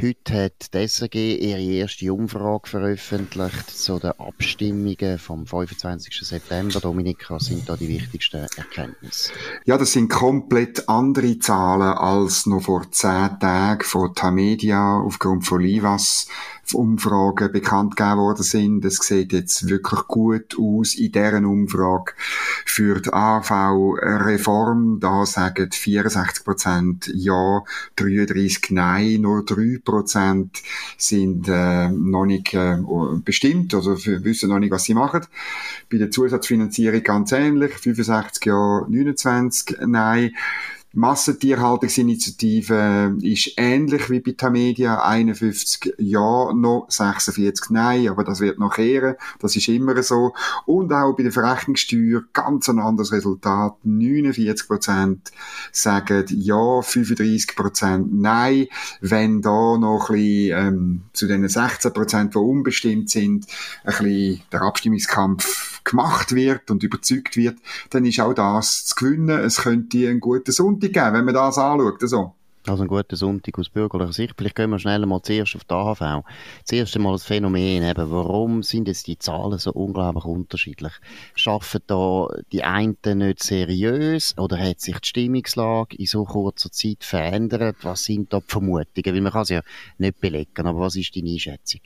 Heute hat die SRG ihre erste Umfrage veröffentlicht zu den Abstimmungen vom 25. September. Dominik, was sind da die wichtigsten Erkenntnisse? Ja, das sind komplett andere Zahlen als noch vor zehn Tagen von Tamedia aufgrund von Livas Umfragen bekannt gegeben worden sind. Es sieht jetzt wirklich gut aus in deren Umfrage für die AV-Reform. Da sagen 64 Prozent Ja, 33 Nein, nur 3 Prozent sind äh, noch nicht äh, bestimmt, also wissen noch nicht, was sie machen. Bei der Zusatzfinanzierung ganz ähnlich, 65 Ja, 29 Nein. Massentierhaltungsinitiative ist ähnlich wie bei Tamedia, 51 Ja noch, 46 Nein, aber das wird noch kehren, das ist immer so. Und auch bei der Verrechnungssteuer ganz ein anderes Resultat, 49 Prozent sagen Ja, 35 Prozent Nein. Wenn da noch ein bisschen, ähm, zu den 16 Prozent, die unbestimmt sind, ein bisschen der Abstimmungskampf gemacht wird und überzeugt wird, dann ist auch das zu gewinnen. Es könnte ein guter Sonntag geben, wenn man das anschaut. So. Also ein guter Sonntag aus bürgerlicher Sicht. Vielleicht gehen wir schnell mal zuerst auf die AHV. Zuerst einmal das Phänomen, eben, warum sind jetzt die Zahlen so unglaublich unterschiedlich? Schaffen da die einen nicht seriös oder hat sich die Stimmungslage in so kurzer Zeit verändert? Was sind da die Vermutungen? Weil man kann es ja nicht belegen, aber was ist deine Einschätzung?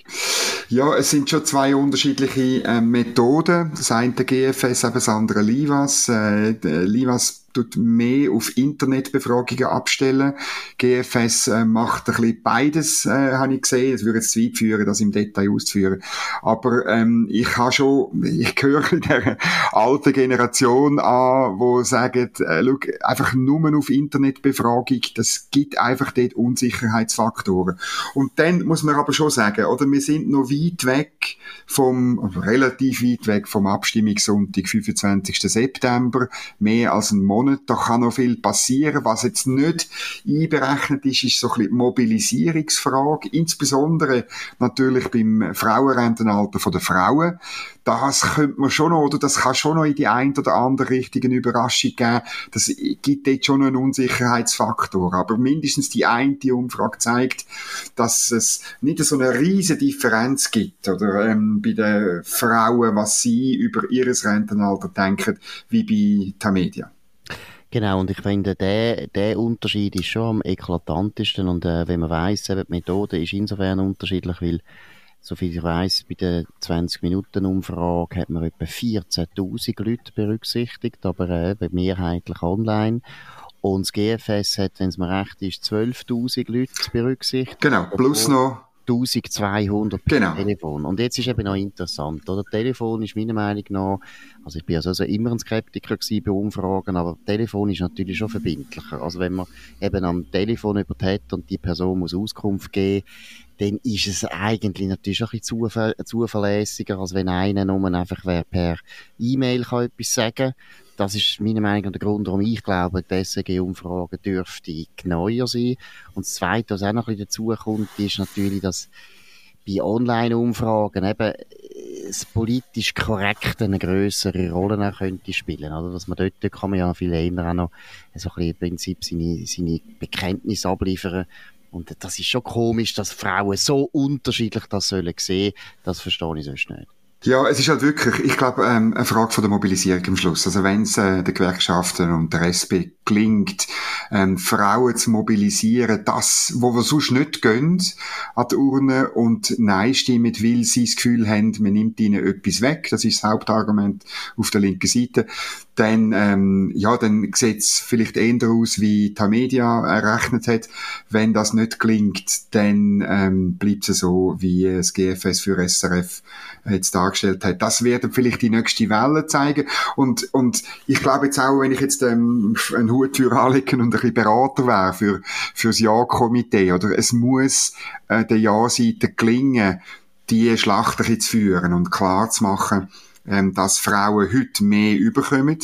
Ja, es sind schon zwei unterschiedliche äh, Methoden. Das eine GFS, eben das andere Livas. Äh, Livas tut mehr auf Internetbefragungen abstellen. GFS äh, macht ein bisschen beides, äh, habe ich gesehen. Es würde jetzt weit führen, das im Detail auszuführen. Aber ähm, ich habe schon, ich gehöre der alten Generation an, wo sagen, äh, look, einfach nur auf Internetbefragung, das gibt einfach dort Unsicherheitsfaktoren. Und dann muss man aber schon sagen, oder wir sind noch weit weg vom, relativ weit weg vom Abstimmungssonntag, 25. September, mehr als ein Monat Monat. Da kann noch viel passieren. Was jetzt nicht einberechnet ist, ist so ein bisschen die Mobilisierungsfrage. Insbesondere natürlich beim Frauenrentenalter der Frauen. Das könnte man schon noch, oder das kann schon noch in die ein oder andere Richtung eine Überraschung geben. Das gibt jetzt schon einen Unsicherheitsfaktor. Aber mindestens die eine Umfrage zeigt, dass es nicht so eine riesige Differenz gibt, oder, ähm, bei den Frauen, was sie über ihres Rentenalter denken, wie bei Tamedia. Genau, und ich finde, der, der Unterschied ist schon am eklatantesten. Und äh, wenn man weiss, die Methode ist insofern unterschiedlich, weil, so viel ich weiss, bei der 20-Minuten-Umfrage hat man etwa 14.000 Leute berücksichtigt, aber äh, mehrheitlich online. Und das GFS hat, wenn es mir recht ist, 12.000 Leute berücksichtigt. Genau, plus noch 1200 genau. Telefon. Und jetzt ist eben noch interessant, oder? Telefon ist meiner Meinung nach, also ich bin also, also immer ein Skeptiker gewesen bei Umfragen, aber Telefon ist natürlich schon verbindlicher. Also wenn man eben am Telefon über hat und die Person muss Auskunft geben, dann ist es eigentlich natürlich auch ein bisschen zuver zuverlässiger, als wenn einer nur einfach per E-Mail etwas sagen kann das ist meiner Meinung nach der Grund, warum ich glaube, die SEG-Umfrage dürfte genauer sein. Und das Zweite, was auch noch ein bisschen dazu kommt, ist natürlich, dass bei Online-Umfragen eben das politisch Korrekte eine größere Rolle auch könnte spielen. Oder? Dass man dort, kann man ja viel eher auch noch so ein bisschen im Prinzip seine, seine Bekenntnisse abliefern. Und das ist schon komisch, dass Frauen so unterschiedlich das sollen sehen. Das verstehe ich sonst nicht. Ja, es ist halt wirklich, ich glaube, ähm, eine Frage von der Mobilisierung am Schluss. Also wenn es äh, den Gewerkschaften und der SP gelingt, ähm, Frauen zu mobilisieren, das, wo wir sonst nicht gehen, an die Urne und Nein stimmen, weil sie das Gefühl haben, man nimmt ihnen etwas weg, das ist das Hauptargument auf der linken Seite, dann, ähm, ja, dann sieht es vielleicht eher aus, wie Tamedia errechnet hat. Wenn das nicht gelingt, dann ähm, bleibt es so, wie das GFS für SRF jetzt dargestellt hat. Das werden vielleicht die nächste Welle zeigen. Und, und ich glaube jetzt auch, wenn ich jetzt ähm, einen Hut für anlegen und ein bisschen Berater wäre für, für das Ja-Komitee, oder es muss äh, der Ja-Seite gelingen, die Schlacht zu führen und klar zu machen, ähm, dass Frauen heute mehr überkommen,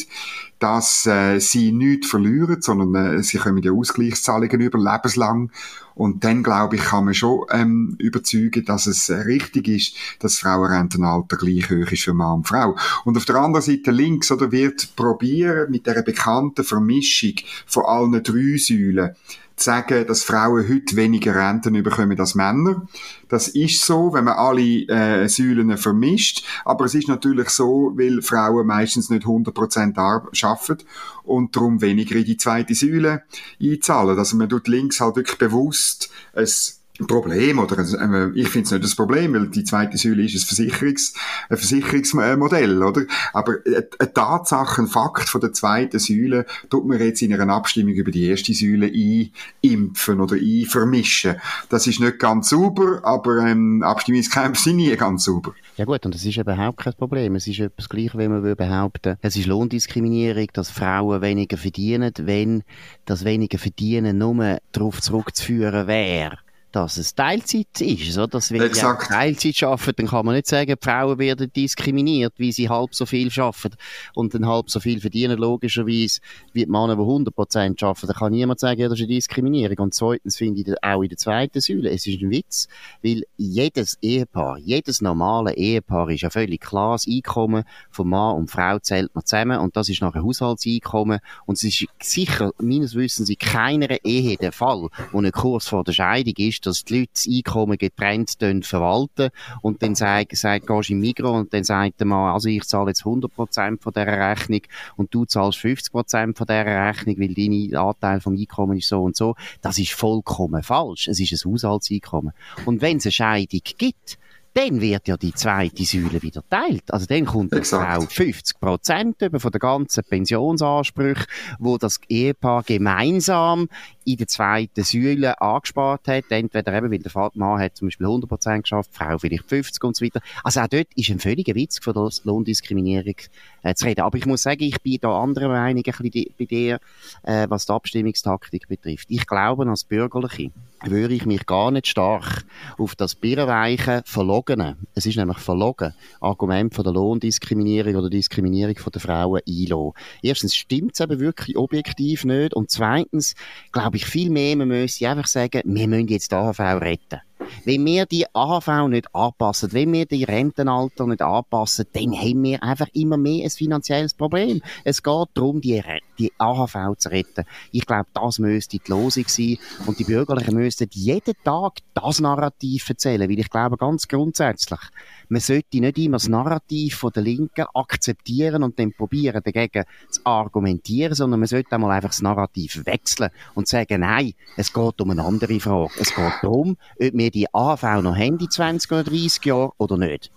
dass äh, sie nichts verlieren, sondern äh, sie kommen ja Ausgleichszahlungen über, lebenslang. Und dann, glaube ich, kann man schon ähm, überzeugen, dass es richtig ist, dass das Frauenrentenalter gleich hoch ist für Mann und Frau. Und auf der anderen Seite links oder wird probieren, mit der bekannten Vermischung von allen drei Säulen sagen, dass Frauen heute weniger Renten bekommen als Männer. Das ist so, wenn man alle äh, Säulen vermischt. Aber es ist natürlich so, weil Frauen meistens nicht 100% arbeiten und darum weniger in die zweite Säule einzahlen. Also man tut links halt wirklich bewusst es Problem, oder äh, ich finde es nicht das Problem, weil die zweite Säule ist ein, Versicherungs, ein Versicherungsmodell, oder? Aber eine Tatsache, ein Fakt von der zweiten Säule tut man jetzt in einer Abstimmung über die erste Säule einimpfen oder einvermischen. Das ist nicht ganz sauber, aber ähm, Abstimmungskämpfe sind nie ganz sauber. Ja gut, und das ist überhaupt kein Problem. Es ist etwas gleich, wenn man behaupten es ist Lohndiskriminierung, dass Frauen weniger verdienen, wenn das weniger Verdienen nur darauf zurückzuführen wäre dass es Teilzeit ist. So, dass wenn Exakt. Teilzeit arbeiten, dann kann man nicht sagen, die Frauen werden diskriminiert, wie sie halb so viel arbeiten und dann halb so viel verdienen, logischerweise, wie die Männer, die 100% arbeiten. Da kann niemand sagen, ja, das ist eine Diskriminierung. Und zweitens finde ich auch in der zweiten Säule, es ist ein Witz, weil jedes Ehepaar, jedes normale Ehepaar ist ja völlig klar, das Einkommen von Mann und Frau zählt man zusammen und das ist nachher Haushaltseinkommen und es ist sicher, meines Wissens, in keiner Ehe der Fall, wo ein Kurs vor der Scheidung ist, ist, dass die Leute das Einkommen getrennt verwalten und dann sagt, sagt, gehst im Migros und dann sagt der Mann, also ich zahle jetzt 100% von dieser Rechnung und du zahlst 50% von dieser Rechnung, weil dein Anteil vom Einkommen ist so und so. Das ist vollkommen falsch. Es ist ein Haushaltseinkommen. Und wenn es eine Scheidung gibt, dann wird ja die zweite Säule wieder teilt. Also dann kommt die Frau 50 Prozent von der ganzen Pensionsansprüche, wo das Ehepaar gemeinsam in der zweiten Säule angespart hat. Entweder eben, weil der Mann hat zum Beispiel 100 Prozent geschafft, die Frau vielleicht 50 und so weiter. Also auch dort ist ein völliger Witz von der Lohndiskriminierung äh, zu reden. Aber ich muss sagen, ich bin da anderer Meinung ein bisschen bei dir, äh, was die Abstimmungstaktik betrifft. Ich glaube, als Bürgerliche würde ich mich gar nicht stark auf das birrenweiche, verlogene, es ist nämlich verlogen, Argument von der Lohndiskriminierung oder Diskriminierung von der Frauen einlassen. Erstens stimmt es eben wirklich objektiv nicht und zweitens glaube ich viel mehr, man müsste einfach sagen, wir müssen jetzt die AHV retten. Wenn wir die AHV nicht anpassen, wenn wir die Rentenalter nicht anpassen, dann haben wir einfach immer mehr ein finanzielles Problem. Es geht darum, die, die AHV zu retten. Ich glaube, das müsste die Losung sein und die Bürgerlichen müssten jeden Tag das Narrativ erzählen, weil ich glaube ganz grundsätzlich, man sollte nicht immer das Narrativ von der Linken akzeptieren und dann probieren, dagegen zu argumentieren, sondern man sollte einmal einfach das Narrativ wechseln und sagen, nein, es geht um eine andere Frage. Es geht darum, ob wir die AV noch haben, die 20 oder 30 Jahre oder nicht.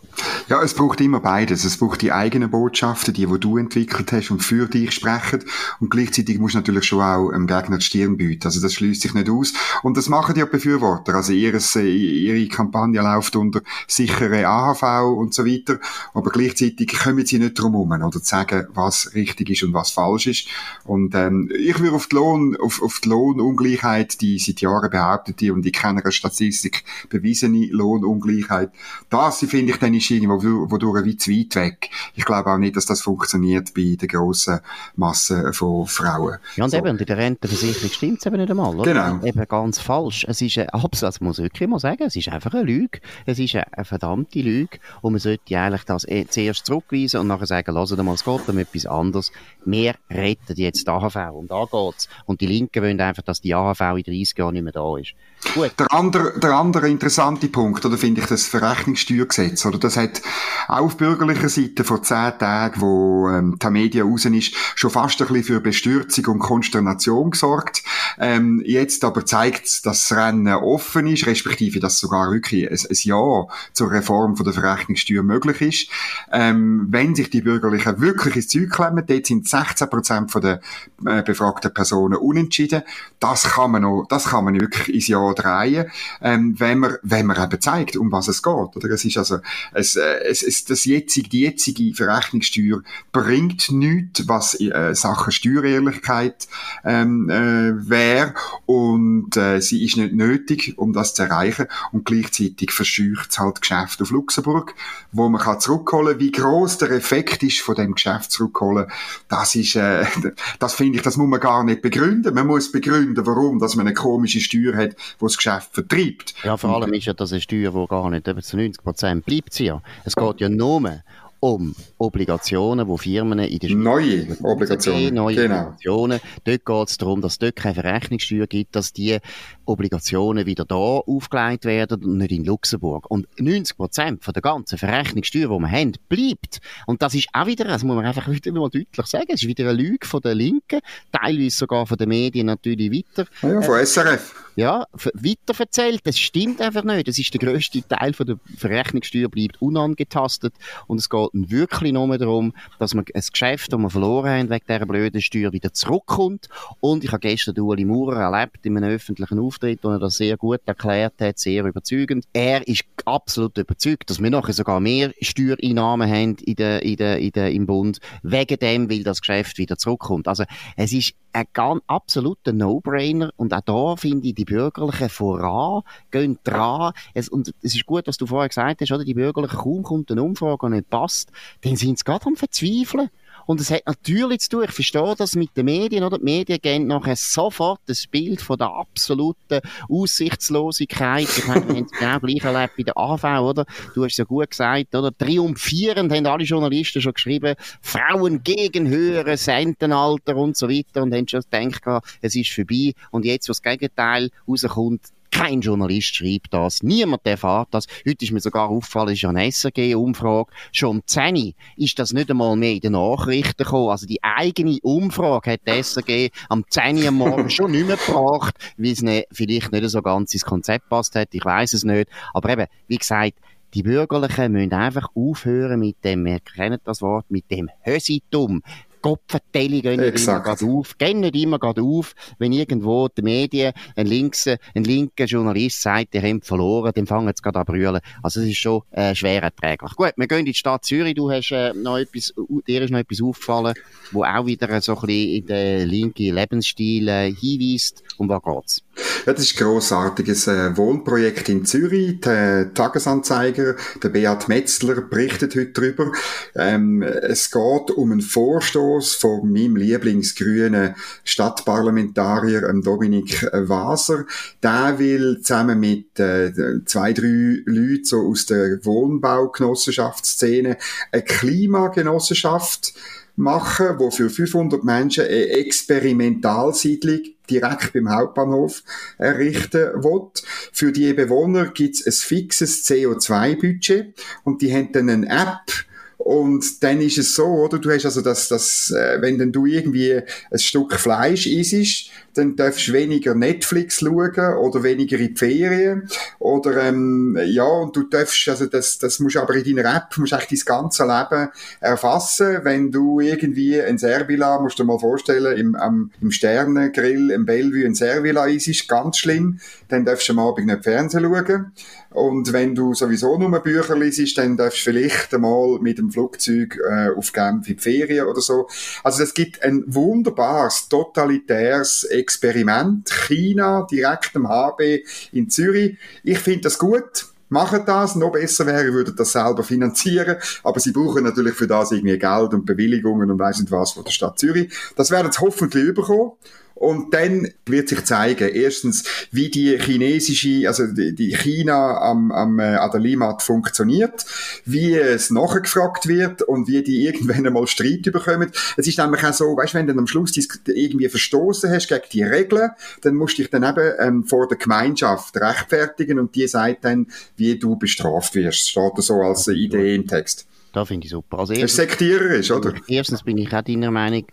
Ja, es braucht immer beides. Es braucht die eigenen Botschaften, die, die du entwickelt hast und für dich sprechen. Und gleichzeitig musst du natürlich schon auch dem Gegner die Stirn bieten. Also das schließt sich nicht aus. Und das machen die Befürworter. Also ihres, ihre Kampagne läuft unter sichere AHV und so weiter. Aber gleichzeitig kommen sie nicht drum herum, oder zu sagen, was richtig ist und was falsch ist. Und ähm, ich würde auf die, Lohn, auf, auf die Lohnungleichheit, die seit Jahren behauptete und ich kenne eine Statistik bewiesene Lohnungleichheit, das finde ich dann ist irgendwo wodurch weit zu weit weg. Ich glaube auch nicht, dass das funktioniert bei der grossen Masse von Frauen. Ja, und so. eben, in der Rentenversicherung stimmt es eben nicht einmal, oder? Genau. Eben ganz falsch. Es ist ein Absatz, muss ich wirklich mal sagen, es ist einfach eine Lüge. Es ist eine verdammte Lüge und man sollte eigentlich das eh zuerst zurückweisen und nachher sagen, lasst mal, es geht um etwas anderes. Wir retten jetzt die AHV und da geht's. Und die Linken wollen einfach, dass die AHV in 30 Jahren nicht mehr da ist. Gut. Der andere, der andere interessante Punkt, oder finde ich das Verrechnungssteuergesetz, oder das hat auf bürgerlicher Seite vor zehn Tagen, wo ähm, die Media raus ist, schon fast ein bisschen für Bestürzung und Konsternation gesorgt. Ähm, jetzt aber zeigt es, dass das Rennen offen ist, respektive, dass sogar wirklich ein, ein Ja zur Reform von der Verrechnungssteuer möglich ist. Ähm, wenn sich die Bürgerlichen wirklich ins Zeug klemmen, dort sind 16 Prozent der äh, befragten Personen unentschieden. Das kann man noch, das kann man wirklich ins Jahr drehen, ähm, wenn man, wenn man eben zeigt, um was es geht. Oder es ist also, es, äh, es, es, das jetzige, die jetzige Verrechnungssteuer bringt nichts, was äh, Sachen Steuerehrlichkeit ähm, äh, wäre und äh, sie ist nicht nötig, um das zu erreichen und gleichzeitig verscheucht es halt Geschäfte auf Luxemburg Luxemburg, wo man kann zurückholen. Wie groß der Effekt ist von dem Geschäft zurückholen, das ist, äh, das finde ich, das muss man gar nicht begründen. Man muss begründen, warum, dass man eine komische Steuer hat, wo das Geschäft vertreibt. Ja, vor allem ist ja das eine Steuer, die gar nicht eben zu 90 Prozent bleibt sie ja. Es geht ja nur um Obligationen, wo Firmen in der Schweiz neue Obligationen, neue genau. Obligationen. Dort geht es darum, dass es dort keine Verrechnungssteuer gibt, dass die Obligationen wieder da aufgelegt werden und nicht in Luxemburg. Und 90 Prozent von der ganzen Verrechnungssteuer, die wir haben, bleibt. Und das ist auch wieder, das muss man einfach wieder mal deutlich sagen, es ist wieder eine Lüge von der Linken, teilweise sogar von den Medien natürlich weiter. Ja, von SRF ja, weiterverzählt. Das stimmt einfach nicht. Das ist der grösste Teil von der Verrechnungssteuer bleibt unangetastet und es geht wirklich nur darum, dass man ein Geschäft, das wir verloren haben wegen dieser blöden Steuer, wieder zurückkommt. Und ich habe gestern Ueli Maurer erlebt in einem öffentlichen Auftritt, wo er das sehr gut erklärt hat, sehr überzeugend. Er ist absolut überzeugt, dass wir nachher sogar mehr Steuereinnahmen haben in der, in der, in der, im Bund, wegen dem, weil das Geschäft wieder zurückkommt. Also es ist ein ganz absoluter No-Brainer und auch da finde ich die Bürgerlichen voran, gehen dran. Es, und es ist gut, was du vorher gesagt hast, oder? Die Bürgerlichen, kaum kommt eine Umfrage, die nicht passt, dann sind sie gerade am Verzweifeln. Und es hat natürlich zu tun, ich verstehe das mit den Medien, oder? Die Medien geben nachher sofort das Bild von der absoluten Aussichtslosigkeit. Ich meine, wir haben es genau gleich erlebt bei der AV, oder? Du hast es ja gut gesagt, oder? Triumphierend haben alle Journalisten schon geschrieben, Frauen gegen höheres Rentenalter und so weiter und haben schon gedacht, es ist vorbei. Und jetzt, wo das Gegenteil rauskommt, kein Journalist schreibt das. Niemand erfährt das. Heute ist mir sogar aufgefallen, ist ja eine SRG-Umfrage. Schon um 10 ist das nicht einmal mehr in den Nachrichten gekommen. Also die eigene Umfrage hat die SRG am 10 am Morgen schon nicht mehr gebracht, weil es vielleicht nicht so ganz ins Konzept passt hat. Ich weiß es nicht. Aber eben, wie gesagt, die Bürgerlichen müssen einfach aufhören mit dem, wir kennen das Wort, mit dem Hösitum. Kopfverteilung gehen nicht immer gerade auf. Gehen nicht immer gerade auf, wenn irgendwo die Medien, ein, links, ein linker Journalist sagt, ihr habt verloren, dann fangen sie gerade an brüllen. Also es ist schon äh, schwer erträglich. Gut, wir gehen in die Stadt Zürich. Du hast äh, noch etwas, dir ist noch etwas aufgefallen, wo auch wieder so ein bisschen in den linken Lebensstil äh, hinweist. Um was geht's? Ja, das ist ein grossartiges äh, Wohnprojekt in Zürich. Der Tagesanzeiger, der Beat Metzler, berichtet heute darüber. Ähm, es geht um einen Vorstoß Vorstoß von meinem Lieblingsgrünen Stadtparlamentarier ähm, Dominik Waser. Der will zusammen mit äh, zwei, drei Leuten so aus der Wohnbaugenossenschaftsszene eine Klimagenossenschaft machen, wo für 500 Menschen eine Experimentalsiedlung direkt beim Hauptbahnhof errichten will. Für die Bewohner gibt es ein fixes CO2-Budget und die haben dann eine App, und dann ist es so, oder? Du hast also das, das, äh, wenn dann du irgendwie ein Stück Fleisch isst, dann darfst du weniger Netflix schauen oder weniger in die Ferien. Oder, ähm, ja, und du darfst, also das, das musst aber in deiner App, musst eigentlich dein ganze Leben erfassen. Wenn du irgendwie ein Servila, musst du dir mal vorstellen, im, am, im Sternengrill, im Bellevue ein Servila isst, ganz schlimm, dann darfst du am Abend nicht Fernsehen schauen. Und wenn du sowieso nur Bücher liest, dann darfst du vielleicht einmal mit dem Flugzeug äh, auf Genf in die Ferien oder so. Also es gibt ein wunderbares, totalitäres Experiment. China, direkt am HB in Zürich. Ich finde das gut machen das. Noch besser wäre, würden das selber finanzieren. Aber sie brauchen natürlich für das irgendwie Geld und Bewilligungen und weiss nicht was von der Stadt Zürich. Das werden sie hoffentlich überkommen. Und dann wird sich zeigen, erstens, wie die chinesische, also die, China am, am äh, an der Limat funktioniert, wie es nachgefragt wird und wie die irgendwann einmal Streit bekommen. Es ist nämlich auch so, weißt, wenn du am Schluss irgendwie verstoßen hast gegen die Regeln, dann musst du dich dann eben ähm, vor der Gemeinschaft rechtfertigen und die sagt dann, wie du bestraft wirst. Steht da so als Idee im Text. Da finde ich super. Also erstens, sektiererisch, oder? Erstens bin ich auch deiner Meinung,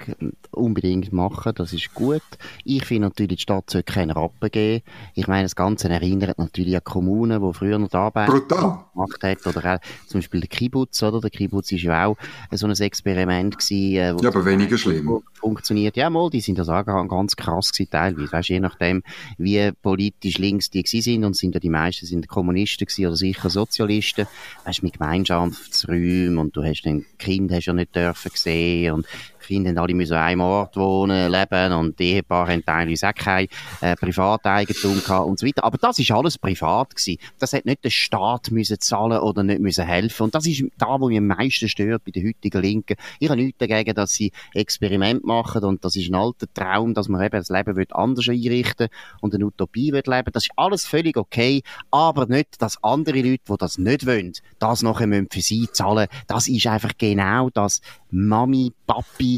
unbedingt machen, das ist gut. Ich finde natürlich, die Stadt sollte keinen Rappen geben. Ich meine, das Ganze erinnert natürlich an Kommunen, die früher noch Arbeit Brutal. gemacht hat. Oder auch zum Beispiel der Kibbutz, oder? Der Kibbutz ist ja auch so ein Experiment gewesen. Äh, ja, aber weniger schlimm. Funktioniert. Ja, mal, die sind das auch ganz krass gewesen, teilweise. Weißt, je nachdem, wie politisch links die gewesen sind, und sind ja die meisten sind Kommunisten gewesen, oder sicher Sozialisten. Weißt, mit Gemeinschaftsräumen und du hast ein Kind hast ja nicht dürfen sehen und Kinder alle müssen an einem Ort wohnen, leben und die Ehepaare haben teilweise auch kein äh, Privateigentum gehabt und so weiter. Aber das ist alles privat gewesen. Das hat nicht der Staat müssen zahlen oder nicht müssen helfen. Und das ist da, wo mich am meisten stört bei den heutigen Linken. Ich habe nichts dagegen, dass sie Experiment machen und das ist ein alter Traum, dass man eben das Leben wird anders einrichten und eine Utopie wird leben. Das ist alles völlig okay, aber nicht, dass andere Leute, die das nicht wollen, das nachher für sie zahlen. Das ist einfach genau das Mami, Papi,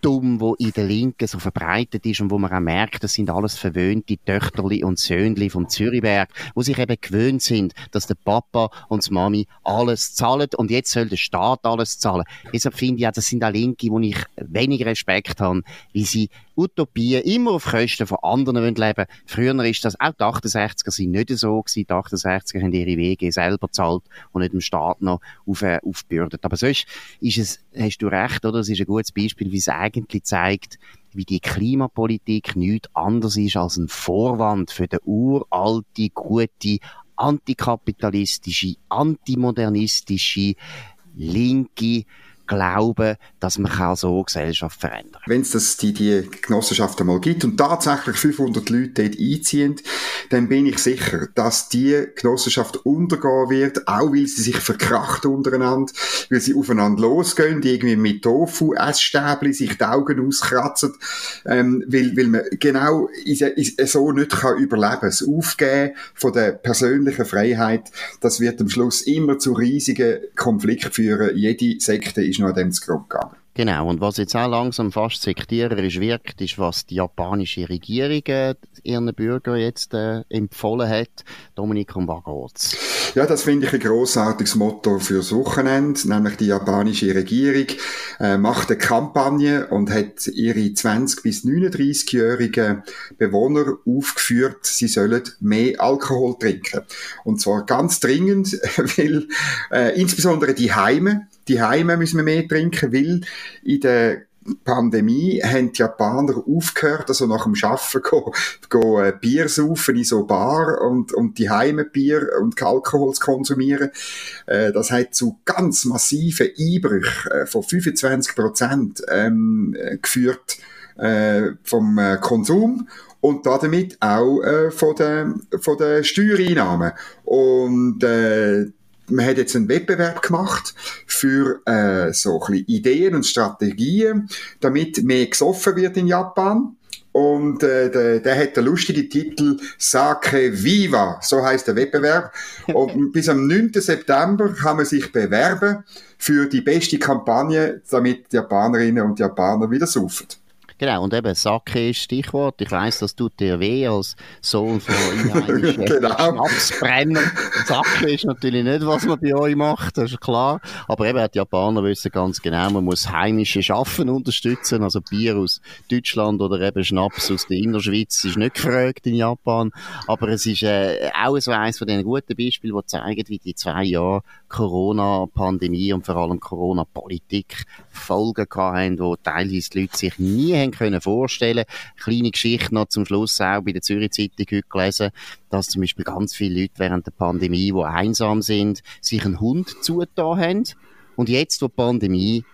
dumm, wo in der Linken so verbreitet ist und wo man auch merkt, das sind alles verwöhnte Töchterli und Söhnli vom Zürichberg, wo sich eben gewöhnt sind, dass der Papa und die Mami alles zahlen und jetzt soll der Staat alles zahlen. Deshalb finde ich auch, das sind auch Linke, wo ich wenig Respekt habe, wie sie Utopien immer auf Kosten von anderen leben wollen. Früher ist das, auch die 68er sind nicht so gewesen. Die 68er haben ihre Wege selber zahlt und nicht dem Staat noch auf, äh, aufbürdet. Aber sonst ist es, hast du recht, oder? Das ist ein gutes Beispiel, wie es eigentlich zeigt, wie die Klimapolitik nichts anderes ist als ein Vorwand für den uralte, gute, antikapitalistische, antimodernistische, linke glauben, dass man kann so Gesellschaft verändern kann. Wenn es die, die Genossenschaft einmal gibt und tatsächlich 500 Leute dort einziehen, dann bin ich sicher, dass die Genossenschaft untergehen wird, auch weil sie sich verkracht untereinander, weil sie aufeinander losgehen, irgendwie mit Tofu, Essstäbli sich die Augen auskratzen, ähm, weil, weil man genau so nicht kann überleben kann. Das Aufgeben von der persönlichen Freiheit, das wird am Schluss immer zu riesigen Konflikten führen. Jede Sekte ist ist noch an dem zugrunde gegangen. Genau, und was jetzt auch langsam fast sektiererisch wirkt, ist, was die japanische Regierung äh, ihren Bürgern jetzt äh, empfohlen hat. Dominik, um was geht's? Ja, das finde ich ein grossartiges Motto fürs Wochenende, nämlich die japanische Regierung äh, macht eine Kampagne und hat ihre 20- bis 39-jährigen Bewohner aufgeführt, sie sollen mehr Alkohol trinken. Und zwar ganz dringend, weil äh, insbesondere die Heime, die Heime müssen wir mehr trinken, weil in der Pandemie haben die Japaner aufgehört, also nach dem Arbeiten go, go äh, Bier saufen in so Bar und, und die Heime Bier und Alkohol zu konsumieren. Äh, das hat zu ganz massiven Einbrüchen äh, von 25 Prozent ähm, geführt äh, vom äh, Konsum und damit auch äh, von den von der Steuereinnahmen. Und äh, man hat jetzt einen Wettbewerb gemacht für äh, so ein bisschen Ideen und Strategien, damit mehr gesoffen wird in Japan. Und äh, der, der hat den lustigen Titel Sake Viva, so heißt der Wettbewerb. Und bis am 9. September kann man sich bewerben für die beste Kampagne, damit die Japanerinnen und Japaner wieder saufen. Genau, und eben Sake ist Stichwort. Ich weiss, das tut dir weh als Sohn von einheimischen genau. Schnapsbrenner. Sake ist natürlich nicht, was man bei euch macht, das ist klar. Aber eben, die Japaner wissen ganz genau, man muss heimische Schaffen unterstützen. Also Bier aus Deutschland oder eben Schnaps aus der Innerschweiz ist nicht gefragt in Japan. Aber es ist äh, auch so eines von den guten Beispielen, die zeigen, wie die zwei Jahre Corona-Pandemie und vor allem Corona-Politik Folgen gehabt haben, wo teilweise die Leute sich nie haben können vorstellen. Kleine Geschichte noch zum Schluss auch bei der Zürich Zeitung heute gelesen, dass zum Beispiel ganz viele Leute während der Pandemie, die einsam sind, sich einen Hund zugetan haben. Und jetzt, wo die Pandemie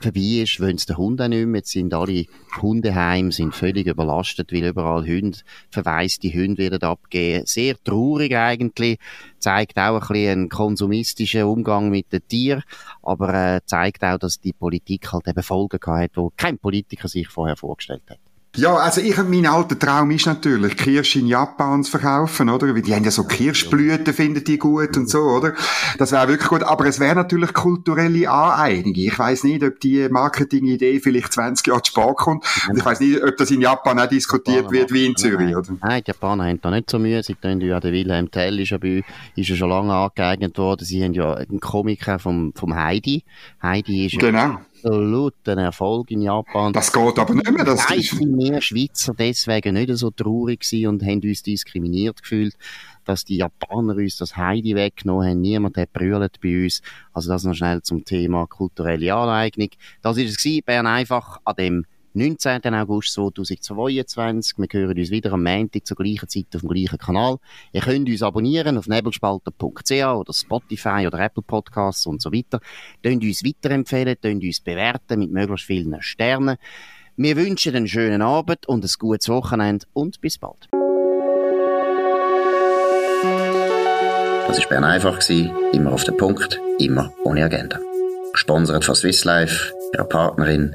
vorbei ist, wollen sie den Hund auch nicht mehr. Jetzt sind alle Hundeheime sind völlig überlastet, weil überall Hunde, verwaiste Hunde werden abgeben. Sehr traurig eigentlich. Zeigt auch ein bisschen einen konsumistischen Umgang mit den Tieren. Aber äh, zeigt auch, dass die Politik halt eben Folgen hat, die kein Politiker sich vorher vorgestellt hat. Ja, also ich, mein alter Traum ist natürlich, Kirsch in Japan zu verkaufen, oder? Weil die haben ja so Kirschblüten, finden die gut und so, oder? Das wäre wirklich gut. Aber es wäre natürlich kulturelle Aneignung. Ich weiß nicht, ob die Marketingidee vielleicht 20 Jahre zu spät kommt. Und ich weiß nicht, ob das in Japan auch diskutiert wird wie in Zürich, oder? Nein, die Japaner haben da nicht so Mühe. Sie tun ja, der Wilhelm Tell ist ja bei ist ja schon lange angeeignet worden. Sie haben ja einen Komiker vom, vom Heidi. Heidi ist genau absoluten Erfolg in Japan. Das geht aber nicht mehr. Das Nein, sind mehr Schweizer deswegen nicht so traurig und haben uns diskriminiert gefühlt, dass die Japaner uns das Heidi weggenommen haben. Niemand hat brüllt bei uns. Also das noch schnell zum Thema kulturelle Aneignung. Das ist es gewesen. Bern einfach an dem 19. August 2022. Wir hören uns wieder am Montag zur gleichen Zeit auf dem gleichen Kanal. Ihr könnt uns abonnieren auf nebelspalter.ch oder Spotify oder Apple Podcasts und so weiter. Könnt uns weiterempfehlen, könnt uns bewerten mit möglichst vielen Sternen. Wir wünschen einen schönen Abend und ein gutes Wochenende und bis bald. Das war Bern einfach, immer auf den Punkt, immer ohne Agenda. Gesponsert von Swiss Life, ihrer Partnerin